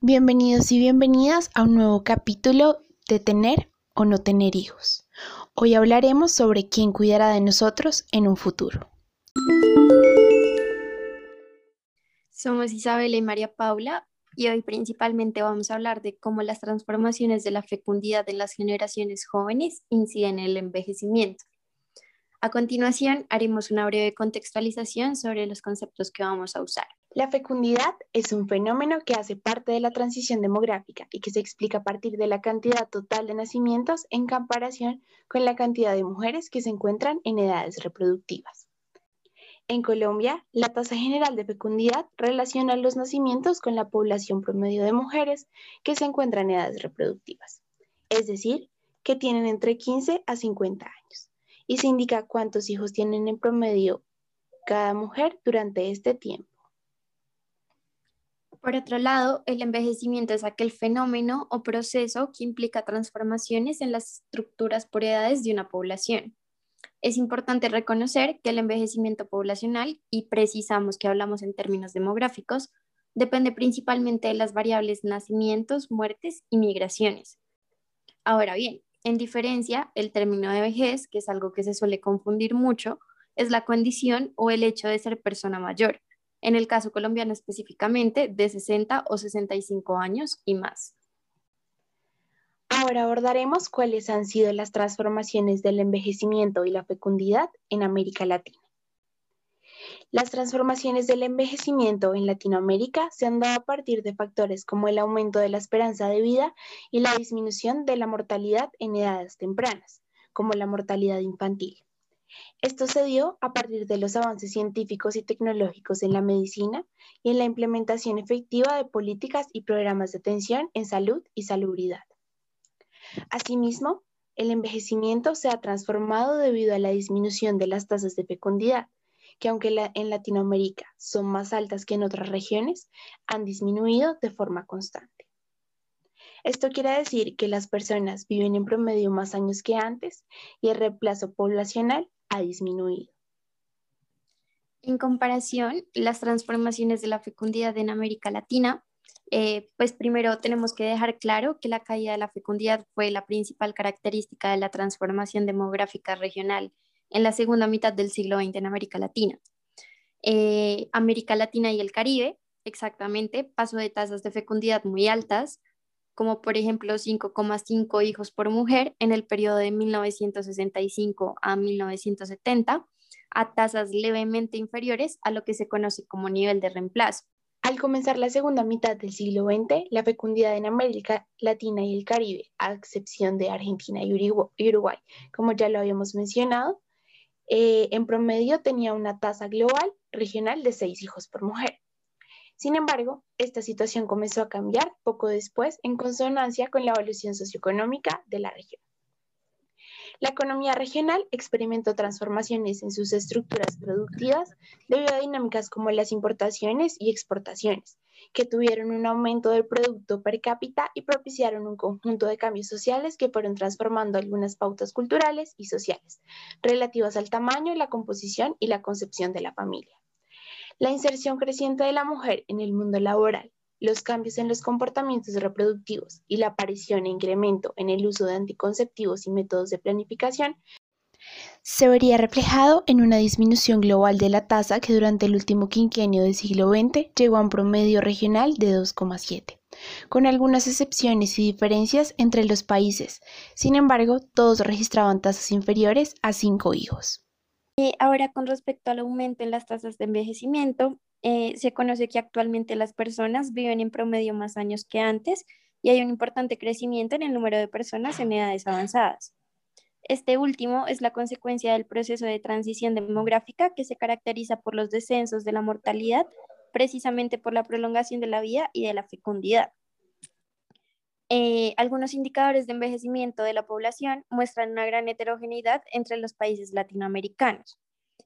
Bienvenidos y bienvenidas a un nuevo capítulo de Tener o no tener hijos. Hoy hablaremos sobre quién cuidará de nosotros en un futuro. Somos Isabela y María Paula y hoy principalmente vamos a hablar de cómo las transformaciones de la fecundidad en las generaciones jóvenes inciden en el envejecimiento. A continuación, haremos una breve contextualización sobre los conceptos que vamos a usar. La fecundidad es un fenómeno que hace parte de la transición demográfica y que se explica a partir de la cantidad total de nacimientos en comparación con la cantidad de mujeres que se encuentran en edades reproductivas. En Colombia, la tasa general de fecundidad relaciona los nacimientos con la población promedio de mujeres que se encuentran en edades reproductivas, es decir, que tienen entre 15 a 50 años, y se indica cuántos hijos tienen en promedio cada mujer durante este tiempo. Por otro lado, el envejecimiento es aquel fenómeno o proceso que implica transformaciones en las estructuras por edades de una población. Es importante reconocer que el envejecimiento poblacional, y precisamos que hablamos en términos demográficos, depende principalmente de las variables nacimientos, muertes y migraciones. Ahora bien, en diferencia, el término de vejez, que es algo que se suele confundir mucho, es la condición o el hecho de ser persona mayor en el caso colombiano específicamente de 60 o 65 años y más. Ahora abordaremos cuáles han sido las transformaciones del envejecimiento y la fecundidad en América Latina. Las transformaciones del envejecimiento en Latinoamérica se han dado a partir de factores como el aumento de la esperanza de vida y la disminución de la mortalidad en edades tempranas, como la mortalidad infantil. Esto se dio a partir de los avances científicos y tecnológicos en la medicina y en la implementación efectiva de políticas y programas de atención en salud y salubridad. Asimismo, el envejecimiento se ha transformado debido a la disminución de las tasas de fecundidad, que aunque en Latinoamérica son más altas que en otras regiones, han disminuido de forma constante. Esto quiere decir que las personas viven en promedio más años que antes y el reemplazo poblacional ha disminuido. En comparación, las transformaciones de la fecundidad en América Latina, eh, pues primero tenemos que dejar claro que la caída de la fecundidad fue la principal característica de la transformación demográfica regional en la segunda mitad del siglo XX en América Latina. Eh, América Latina y el Caribe, exactamente, pasó de tasas de fecundidad muy altas como por ejemplo 5,5 hijos por mujer en el periodo de 1965 a 1970, a tasas levemente inferiores a lo que se conoce como nivel de reemplazo. Al comenzar la segunda mitad del siglo XX, la fecundidad en América Latina y el Caribe, a excepción de Argentina y Uruguay, como ya lo habíamos mencionado, eh, en promedio tenía una tasa global regional de 6 hijos por mujer. Sin embargo, esta situación comenzó a cambiar poco después en consonancia con la evolución socioeconómica de la región. La economía regional experimentó transformaciones en sus estructuras productivas debido a dinámicas como las importaciones y exportaciones, que tuvieron un aumento del producto per cápita y propiciaron un conjunto de cambios sociales que fueron transformando algunas pautas culturales y sociales relativas al tamaño, la composición y la concepción de la familia la inserción creciente de la mujer en el mundo laboral, los cambios en los comportamientos reproductivos y la aparición e incremento en el uso de anticonceptivos y métodos de planificación se vería reflejado en una disminución global de la tasa que durante el último quinquenio del siglo XX llegó a un promedio regional de 2,7, con algunas excepciones y diferencias entre los países. Sin embargo, todos registraban tasas inferiores a 5 hijos. Eh, ahora, con respecto al aumento en las tasas de envejecimiento, eh, se conoce que actualmente las personas viven en promedio más años que antes y hay un importante crecimiento en el número de personas en edades avanzadas. Este último es la consecuencia del proceso de transición demográfica que se caracteriza por los descensos de la mortalidad, precisamente por la prolongación de la vida y de la fecundidad. Eh, algunos indicadores de envejecimiento de la población muestran una gran heterogeneidad entre los países latinoamericanos.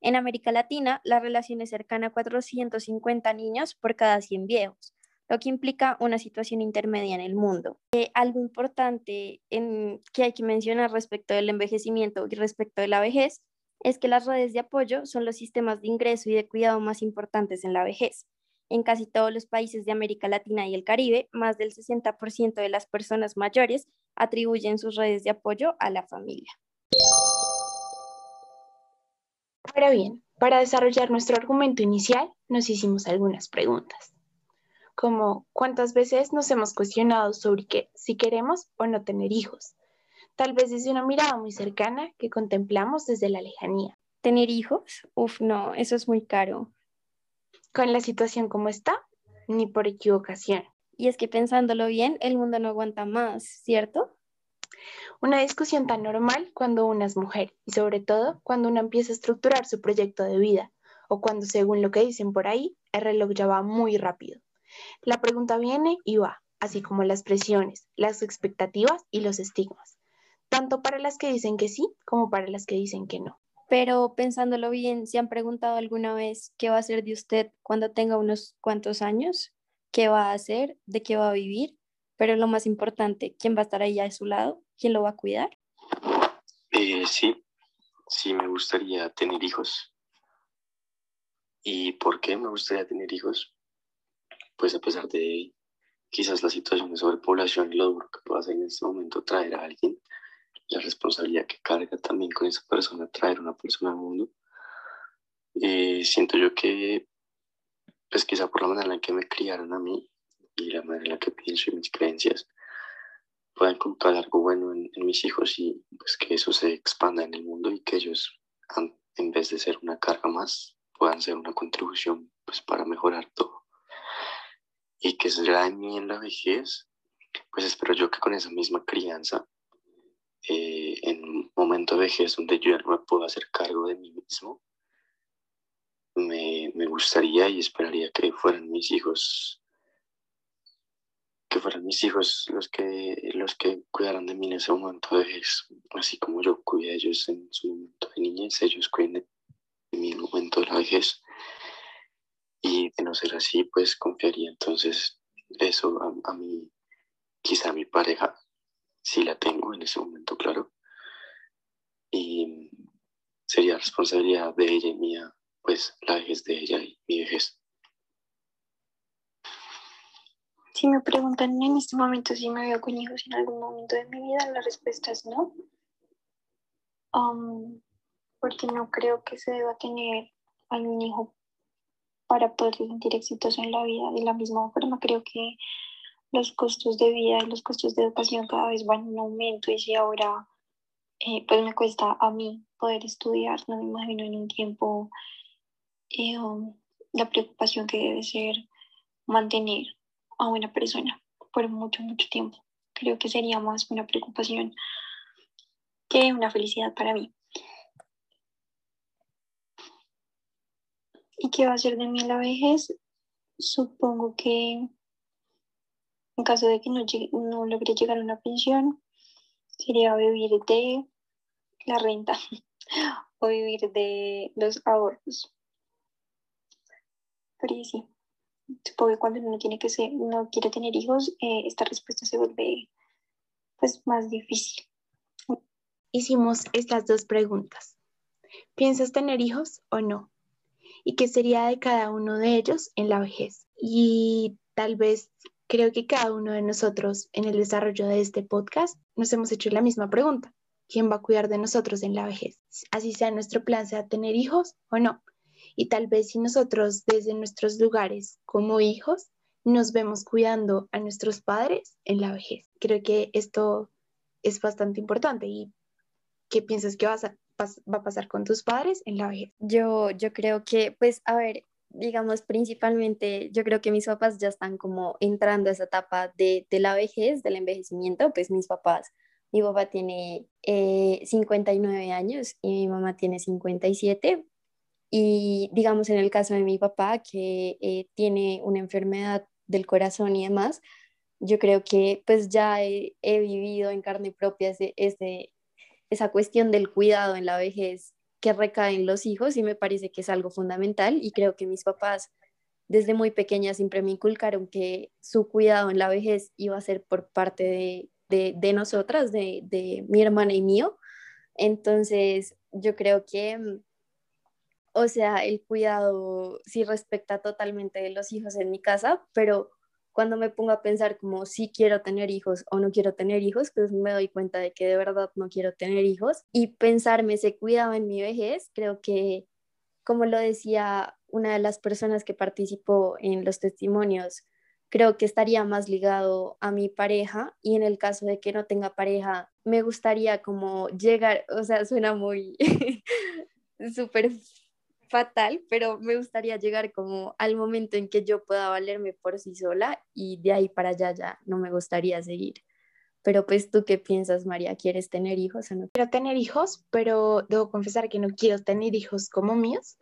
En América Latina, la relación es cercana a 450 niños por cada 100 viejos, lo que implica una situación intermedia en el mundo. Eh, algo importante en, que hay que mencionar respecto del envejecimiento y respecto de la vejez es que las redes de apoyo son los sistemas de ingreso y de cuidado más importantes en la vejez En casi todos los países de América Latina y el Caribe, más del 60% de las personas mayores atribuyen sus redes de apoyo a la familia. Ahora bien, para desarrollar nuestro argumento inicial, nos hicimos algunas preguntas, como cuántas veces nos hemos cuestionado sobre que, si queremos o no tener hijos, tal vez desde una mirada muy cercana que contemplamos desde la lejanía. ¿Tener hijos? Uf, no, eso es muy caro. Con la situación como está, ni por equivocación. Y es que pensándolo bien, el mundo no aguanta más, ¿cierto? Una discusión tan normal cuando una es mujer y sobre todo cuando una empieza a estructurar su proyecto de vida o cuando según lo que dicen por ahí, el reloj ya va muy rápido. La pregunta viene y va, así como las presiones, las expectativas y los estigmas, tanto para las que dicen que sí como para las que dicen que no. Pero pensándolo bien, ¿se han preguntado alguna vez qué va a hacer de usted cuando tenga unos cuantos años? ¿Qué va a hacer? ¿De qué va a vivir? Pero lo más importante, ¿quién va a estar ahí a su lado? ¿Quién lo va a cuidar? Eh, sí, sí me gustaría tener hijos. ¿Y por qué me gustaría tener hijos? Pues a pesar de quizás la situación de sobrepoblación y lo duro que pueda ser en este momento traer a alguien, la responsabilidad que carga también con esa persona traer una persona al mundo, eh, siento yo que, pues quizá por la manera en la que me criaron a mí, y la manera en la que pienso y mis creencias puedan encontrar algo bueno en, mis hijos y pues que eso se expanda en el mundo y que ellos en vez de ser una carga más puedan ser una contribución pues para mejorar todo. Y que será en mí en la vejez pues espero yo que con esa misma crianza eh, en un momento de vejez donde yo no me puedo hacer cargo de mí mismo me, me gustaría y esperaría que fueran mis hijos que fueran mis hijos los que, los que cuidaran de mí en ese momento de vejez, así como yo cuidé de ellos en su momento de niñez, ellos cuiden en el momento de la vejez. Y de no ser así, pues confiaría entonces eso a, a mí, quizá a mi pareja, si la tengo en ese momento, claro. Y sería responsabilidad de ella y mía, pues la vejez de ella y mi vejez. Si me preguntan en este momento si me veo con hijos en algún momento de mi vida, la respuesta es no. Um, porque no creo que se deba tener algún hijo para poder sentir exitoso en la vida. De la misma forma, creo que los costos de vida y los costos de educación cada vez van en aumento y si ahora eh, pues me cuesta a mí poder estudiar, no me imagino en un tiempo eh, um, la preocupación que debe ser mantener a una persona por mucho, mucho tiempo. Creo que sería más una preocupación que una felicidad para mí. ¿Y qué va a ser de mí la vejez? Supongo que en caso de que no, no logre llegar a una pensión, sería vivir de la renta o vivir de los ahorros. Pero sí supongo que cuando uno tiene que ser, no quiere tener hijos, eh, esta respuesta se vuelve pues más difícil. Hicimos estas dos preguntas. ¿Piensas tener hijos o no? ¿Y qué sería de cada uno de ellos en la vejez? Y tal vez creo que cada uno de nosotros en el desarrollo de este podcast nos hemos hecho la misma pregunta. ¿Quién va a cuidar de nosotros en la vejez? Así sea nuestro plan sea tener hijos o no. Y tal vez si nosotros desde nuestros lugares como hijos nos vemos cuidando a nuestros padres en la vejez. Creo que esto es bastante importante. ¿Y qué piensas que vas a, va a pasar con tus padres en la vejez? Yo, yo creo que, pues, a ver, digamos, principalmente, yo creo que mis papás ya están como entrando a esa etapa de, de la vejez, del envejecimiento, pues mis papás, mi papá tiene 59 eh, años y mi mamá tiene 57, y digamos en el caso de mi papá, que eh, tiene una enfermedad del corazón y demás, yo creo que pues ya he, vivido en carne propia ese, esa cuestión del cuidado en la vejez que recae en los hijos y me parece que es algo fundamental y creo que mis papás desde muy pequeña siempre me inculcaron que su cuidado en la vejez iba a ser por parte de, de, nosotras, de, de mi hermana y mío. Entonces, yo creo que o sea, el cuidado sí respecta totalmente de los hijos en mi casa, pero cuando me pongo a pensar como si quiero tener hijos o no quiero tener hijos, pues me doy cuenta de que de verdad no quiero tener hijos. Y pensarme ese cuidado en mi vejez, creo que como lo decía una de las personas que participó en los testimonios, creo que estaría más ligado a mi pareja. Y en el caso de que no tenga pareja, me gustaría como llegar, o sea, suena muy súper fatal, pero me gustaría llegar como al momento en que yo pueda valerme por sí sola y de ahí para allá ya no me gustaría seguir. Pero pues tú qué piensas, María, ¿quieres tener hijos o no? Quiero tener hijos, pero debo confesar que no quiero tener hijos como míos.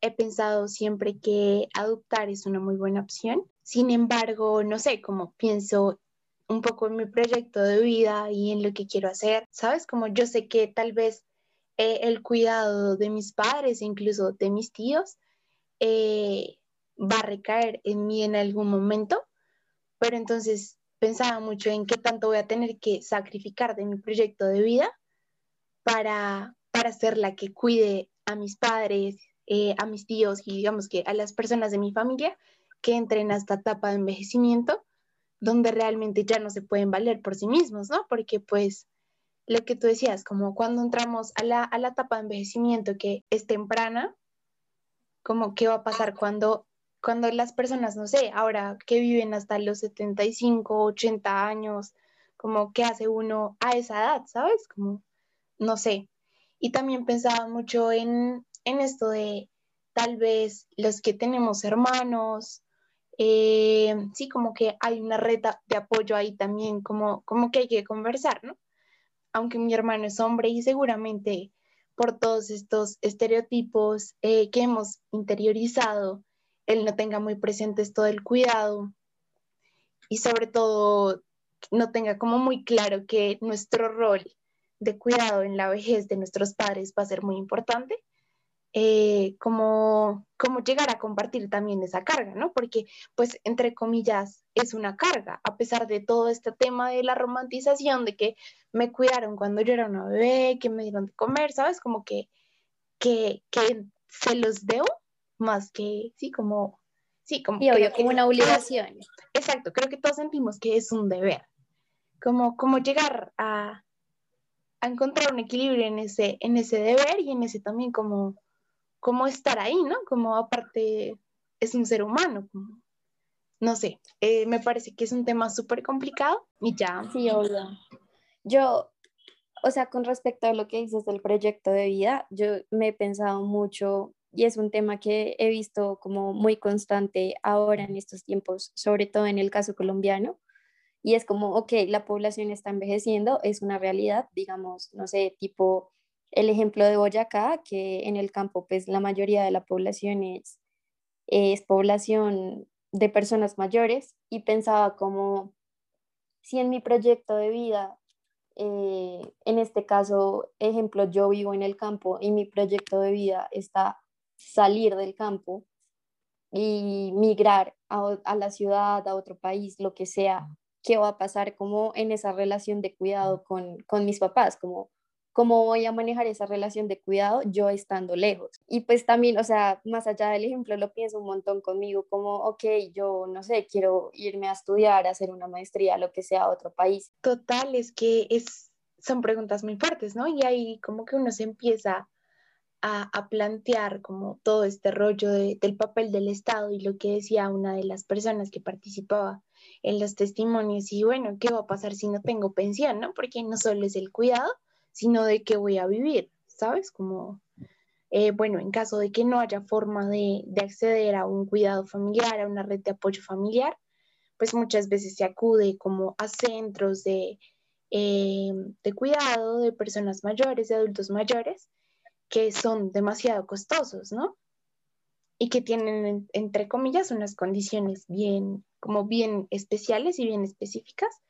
He pensado siempre que adoptar es una muy buena opción. Sin embargo, no sé, como pienso un poco en mi proyecto de vida y en lo que quiero hacer, ¿sabes? Como yo sé que tal vez eh, el cuidado de mis padres, incluso de mis tíos, eh, va a recaer en mí en algún momento, pero entonces pensaba mucho en qué tanto voy a tener que sacrificar de mi proyecto de vida para, para ser la que cuide a mis padres, eh, a mis tíos y digamos que a las personas de mi familia que entren a esta etapa de envejecimiento donde realmente ya no se pueden valer por sí mismos, ¿no? Porque pues lo que tú decías, como cuando entramos a la, a la etapa de envejecimiento que es temprana, como qué va a pasar cuando, cuando las personas, no sé, ahora que viven hasta los 75, 80 años, como qué hace uno a esa edad, ¿sabes? Como, no sé. Y también pensaba mucho en, en esto de tal vez los que tenemos hermanos, eh, sí, como que hay una red de apoyo ahí también, como, como que hay que conversar, ¿no? Aunque mi hermano es hombre y seguramente por todos estos estereotipos eh, que hemos interiorizado, él no tenga muy presente esto del cuidado y sobre todo no tenga como muy claro que nuestro rol de cuidado en la vejez de nuestros padres va a ser muy importante eh, como, como llegar a compartir también esa carga, ¿no? Porque, pues, entre comillas, es una carga, a pesar de todo este tema de la romantización, de que me cuidaron cuando yo era una bebé, que me dieron de comer, ¿sabes? Como que, que, que se los debo más que, sí, como, sí, como, y obvio, como una obligación. Exacto, creo que todos sentimos que es un deber, como, como llegar a, a encontrar un equilibrio en ese, en ese deber y en ese también como cómo estar ahí, ¿no? Como aparte es un ser humano, no sé, eh, me parece que es un tema súper complicado y ya. Sí, obvio. Yo, o sea, con respecto a lo que dices del proyecto de vida, yo me he pensado mucho y es un tema que he visto como muy constante ahora en estos tiempos, sobre todo en el caso colombiano. Y es como, ok, la población está envejeciendo, es una realidad, digamos, no sé, tipo el ejemplo de Boyacá, que en el campo pues la mayoría de la población es, es población de personas mayores y pensaba como si en mi proyecto de vida, eh, en este caso, ejemplo, yo vivo en el campo y mi proyecto de vida está salir del campo y migrar a, a la ciudad, a otro país, lo que sea, ¿qué va a pasar como en esa relación de cuidado con, con mis papás? Como cómo voy a manejar esa relación de cuidado yo estando lejos. Y pues también, o sea, más allá del ejemplo, lo pienso un montón conmigo, como, ok, yo no sé, quiero irme a estudiar, hacer una maestría, lo que sea, a otro país. Total, es que es, son preguntas muy fuertes, ¿no? Y ahí como que uno se empieza a, a plantear como todo este rollo del papel del Estado y lo que decía una de las personas que participaba en los testimonios y bueno, ¿qué va a pasar si no tengo pensión, no? Porque no solo es el cuidado, sino de qué voy a vivir, ¿sabes? Como, eh, bueno, en caso de que no haya forma de, acceder a un cuidado familiar, a una red de apoyo familiar, pues muchas veces se acude como a centros de, eh, de cuidado de personas mayores, de adultos mayores, que son demasiado costosos, ¿no? Y que tienen, entre comillas, unas condiciones bien, como bien especiales y bien específicas,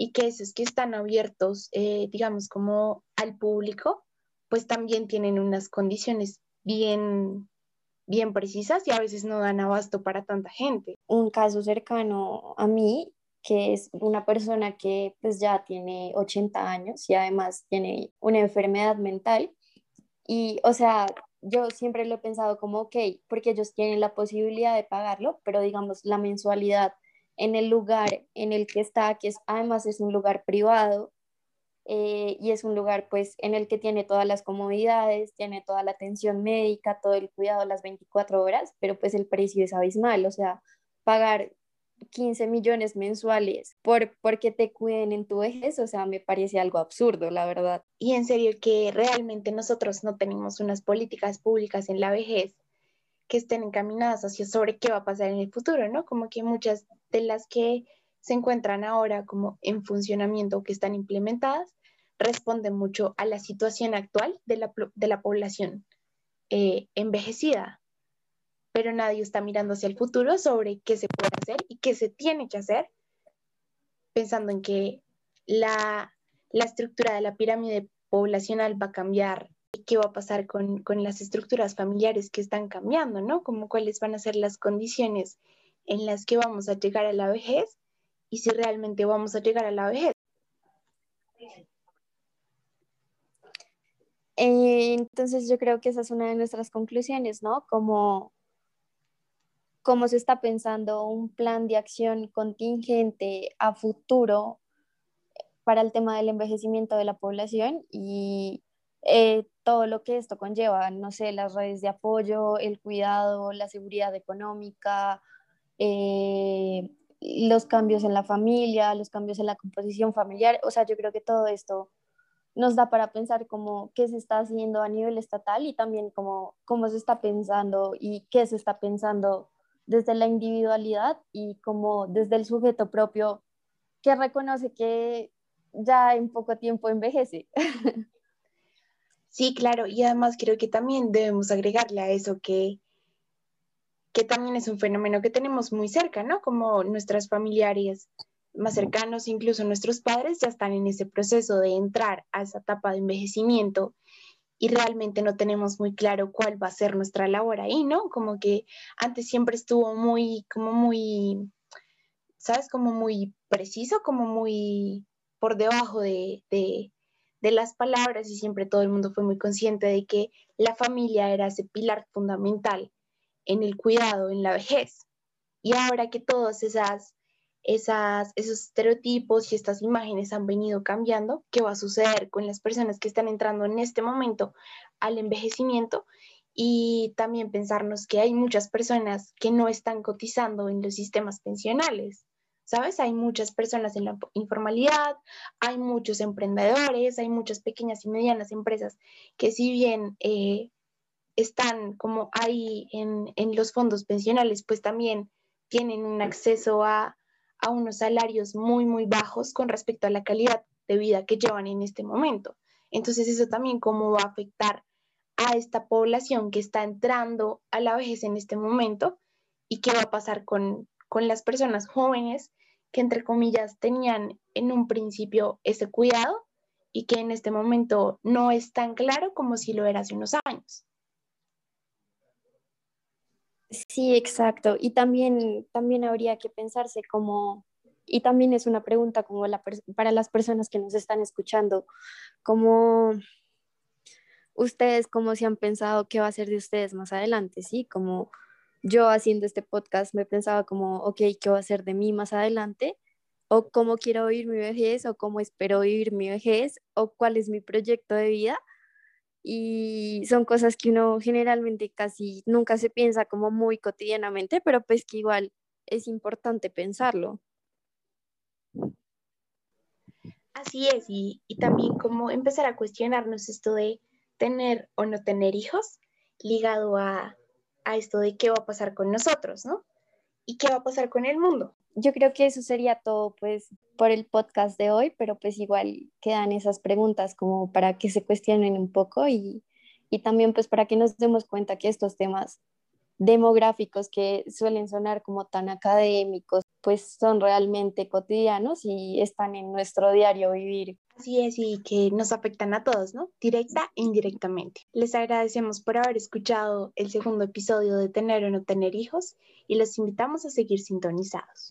y que esos que están abiertos, eh, digamos, como al público, pues también tienen unas condiciones bien, bien precisas y a veces no dan abasto para tanta gente. Un caso cercano a mí, que es una persona que pues ya tiene 80 años y además tiene una enfermedad mental. Y, o sea, yo siempre lo he pensado como, ok, porque ellos tienen la posibilidad de pagarlo, pero digamos, la mensualidad en el lugar en el que está, que es, además es un lugar privado, eh, y es un lugar pues en el que tiene todas las comodidades, tiene toda la atención médica, todo el cuidado las 24 horas, pero pues el precio es abismal, o sea, pagar 15 millones mensuales por porque te cuiden en tu vejez, o sea, me parece algo absurdo, la verdad. Y en serio que realmente nosotros no tenemos unas políticas públicas en la vejez que estén encaminadas hacia sobre qué va a pasar en el futuro, ¿no? Como que muchas de las que se encuentran ahora como en funcionamiento o que están implementadas responden mucho a la situación actual de la, de la población eh, envejecida pero nadie está mirando hacia el futuro sobre qué se puede hacer y qué se tiene que hacer, pensando en que la, estructura de la pirámide poblacional va a cambiar qué va a pasar con, con, las estructuras familiares que están cambiando, ¿no? Como cuáles van a ser las condiciones en las que vamos a llegar a la vejez y si realmente vamos a llegar a la vejez. Eh, entonces yo creo que esa es una de nuestras conclusiones, ¿no? Como cómo se está pensando un plan de acción contingente a futuro para el tema del envejecimiento de la población y eh, todo lo que esto conlleva, no sé, las redes de apoyo, el cuidado, la seguridad económica, eh, los cambios en la familia, los cambios en la composición familiar. O sea, yo creo que todo esto nos da para pensar cómo qué se está haciendo a nivel estatal y también cómo, cómo se está pensando y qué se está pensando desde la individualidad y como desde el sujeto propio que reconoce que ya en poco tiempo envejece. Sí, claro, y además creo que también debemos agregarle a eso que, que también es un fenómeno que tenemos muy cerca, ¿no? Como nuestras familiares más cercanos, incluso nuestros padres, ya están en ese proceso de entrar a esa etapa de envejecimiento y realmente no tenemos muy claro cuál va a ser nuestra labor ahí, ¿no? Como que antes siempre estuvo muy, como muy, ¿sabes? Como muy preciso, como muy por debajo de, de, de las palabras y siempre todo el mundo fue muy consciente de que la familia era ese pilar fundamental en el cuidado, en la vejez. Y ahora que todas esas esas, esos estereotipos y estas imágenes han venido cambiando, qué va a suceder con las personas que están entrando en este momento al envejecimiento y también pensarnos que hay muchas personas que no están cotizando en los sistemas pensionales. ¿Sabes? Hay muchas personas en la informalidad, hay muchos emprendedores, hay muchas pequeñas y medianas empresas que si bien eh, están como ahí en, en los fondos pensionales, pues también tienen un acceso a, a unos salarios muy, muy bajos con respecto a la calidad de vida que llevan en este momento. Entonces, eso también cómo va a afectar a esta población que está entrando a la vejez en este momento y qué va a pasar con, con las personas jóvenes que, entre comillas, tenían en un principio ese cuidado y que en este momento no es tan claro como si lo era hace unos años. Sí, exacto. Y también, también habría que pensarse como, y también es una pregunta como la, para las personas que nos están escuchando, como ustedes, cómo se han pensado qué va a ser de ustedes más adelante, ¿sí? Como yo haciendo este podcast me pensaba como, ok, ¿qué va a ser de mí más adelante? O cómo quiero vivir mi vejez, o cómo espero vivir mi vejez, o cuál es mi proyecto de vida y son cosas que uno generalmente casi nunca se piensa como muy cotidianamente, pero pues que igual es importante pensarlo. Así es, y, también como empezar a cuestionarnos esto de tener o no tener hijos ligado a, a esto de qué va a pasar con nosotros, ¿no? Y qué va a pasar con el mundo yo creo que eso sería todo pues por el podcast de hoy, pero pues igual quedan esas preguntas como para que se cuestionen un poco y, y también pues para que nos demos cuenta que estos temas demográficos que suelen sonar como tan académicos, pues son realmente cotidianos y están en nuestro diario vivir. Así es, y que nos afectan a todos, ¿no? Directa e indirectamente. Les agradecemos por haber escuchado el segundo episodio de Tener o no tener hijos y los invitamos a seguir sintonizados.